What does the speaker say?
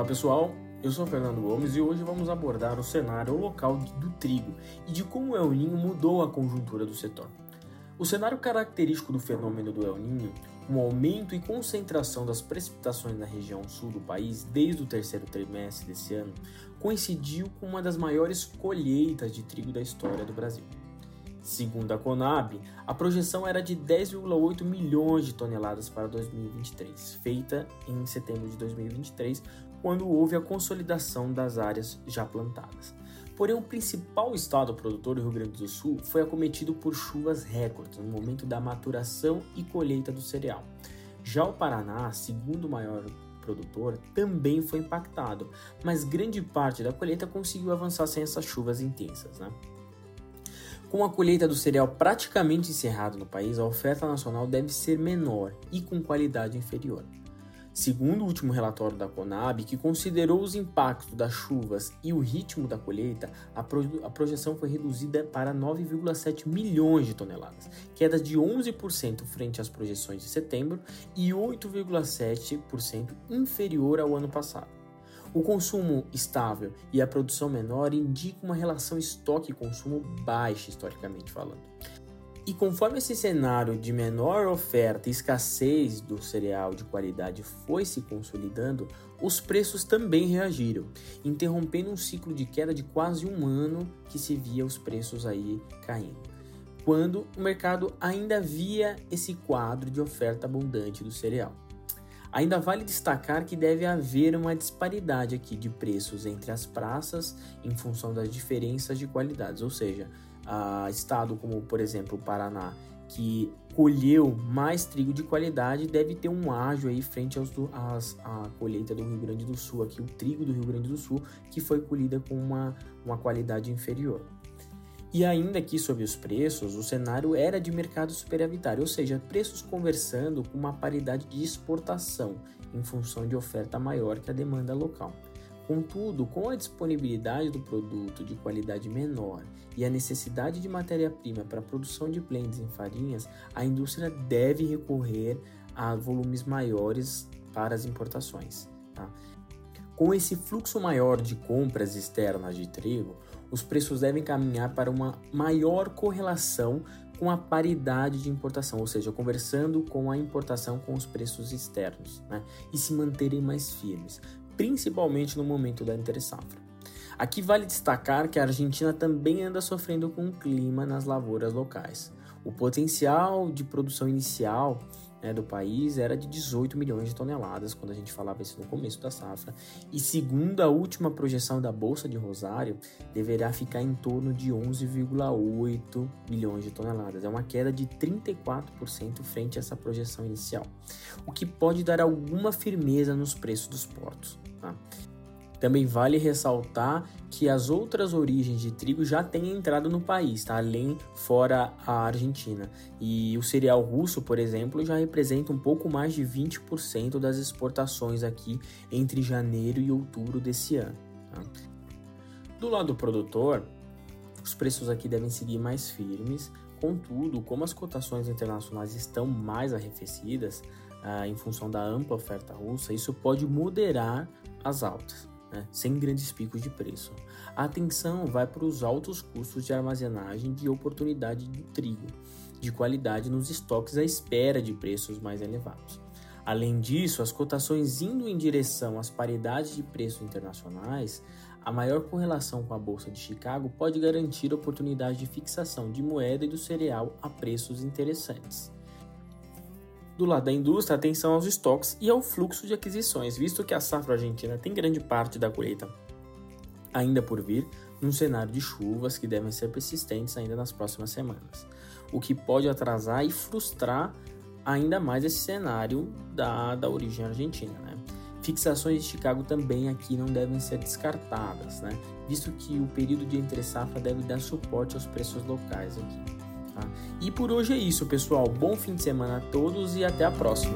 Olá pessoal, eu sou Fernando Gomes e hoje vamos abordar o cenário local do trigo e de como o El Ninho mudou a conjuntura do setor. O cenário característico do fenômeno do El Ninho, um aumento e concentração das precipitações na região sul do país desde o terceiro trimestre desse ano, coincidiu com uma das maiores colheitas de trigo da história do Brasil. Segundo a Conab, a projeção era de 10,8 milhões de toneladas para 2023, feita em setembro de 2023, quando houve a consolidação das áreas já plantadas. Porém, o principal estado produtor do Rio Grande do Sul foi acometido por chuvas recordes no momento da maturação e colheita do cereal. Já o Paraná, segundo maior produtor, também foi impactado, mas grande parte da colheita conseguiu avançar sem essas chuvas intensas. Né? Com a colheita do cereal praticamente encerrada no país, a oferta nacional deve ser menor e com qualidade inferior. Segundo o último relatório da Conab, que considerou os impactos das chuvas e o ritmo da colheita, a, pro a projeção foi reduzida para 9,7 milhões de toneladas, queda de 11% frente às projeções de setembro e 8,7% inferior ao ano passado. O consumo estável e a produção menor indicam uma relação estoque-consumo baixa, historicamente falando. E conforme esse cenário de menor oferta e escassez do cereal de qualidade foi se consolidando, os preços também reagiram, interrompendo um ciclo de queda de quase um ano que se via os preços aí caindo. Quando o mercado ainda via esse quadro de oferta abundante do cereal. Ainda vale destacar que deve haver uma disparidade aqui de preços entre as praças em função das diferenças de qualidades, ou seja, a estado como, por exemplo, o Paraná, que colheu mais trigo de qualidade, deve ter um ágio aí frente aos do, às, à colheita do Rio Grande do Sul, aqui o trigo do Rio Grande do Sul, que foi colhida com uma, uma qualidade inferior. E ainda aqui sobre os preços, o cenário era de mercado superavitário, ou seja, preços conversando com uma paridade de exportação em função de oferta maior que a demanda local. Contudo, com a disponibilidade do produto de qualidade menor e a necessidade de matéria-prima para a produção de blends em farinhas, a indústria deve recorrer a volumes maiores para as importações. Tá? Com esse fluxo maior de compras externas de trigo, os preços devem caminhar para uma maior correlação com a paridade de importação, ou seja, conversando com a importação com os preços externos, né? e se manterem mais firmes, principalmente no momento da entre-safra. Aqui vale destacar que a Argentina também anda sofrendo com o clima nas lavouras locais. O potencial de produção inicial né, do país era de 18 milhões de toneladas, quando a gente falava isso no começo da safra, e segundo a última projeção da Bolsa de Rosário, deverá ficar em torno de 11,8 milhões de toneladas. É uma queda de 34% frente a essa projeção inicial, o que pode dar alguma firmeza nos preços dos portos. Tá? Também vale ressaltar que as outras origens de trigo já têm entrado no país, tá? além fora a Argentina. E o cereal russo, por exemplo, já representa um pouco mais de 20% das exportações aqui entre janeiro e outubro desse ano. Tá? Do lado do produtor, os preços aqui devem seguir mais firmes, contudo, como as cotações internacionais estão mais arrefecidas ah, em função da ampla oferta russa, isso pode moderar as altas né, sem grandes picos de preço. A atenção vai para os altos custos de armazenagem de oportunidade de trigo, de qualidade nos estoques à espera de preços mais elevados. Além disso, as cotações indo em direção às paridades de preços internacionais, a maior correlação com a Bolsa de Chicago pode garantir oportunidade de fixação de moeda e do cereal a preços interessantes. Do lado da indústria, atenção aos estoques e ao fluxo de aquisições, visto que a safra argentina tem grande parte da colheita ainda por vir, num cenário de chuvas que devem ser persistentes ainda nas próximas semanas, o que pode atrasar e frustrar ainda mais esse cenário da, da origem argentina. Né? Fixações de Chicago também aqui não devem ser descartadas, né? visto que o período de entre safra deve dar suporte aos preços locais aqui. E por hoje é isso, pessoal. Bom fim de semana a todos e até a próxima.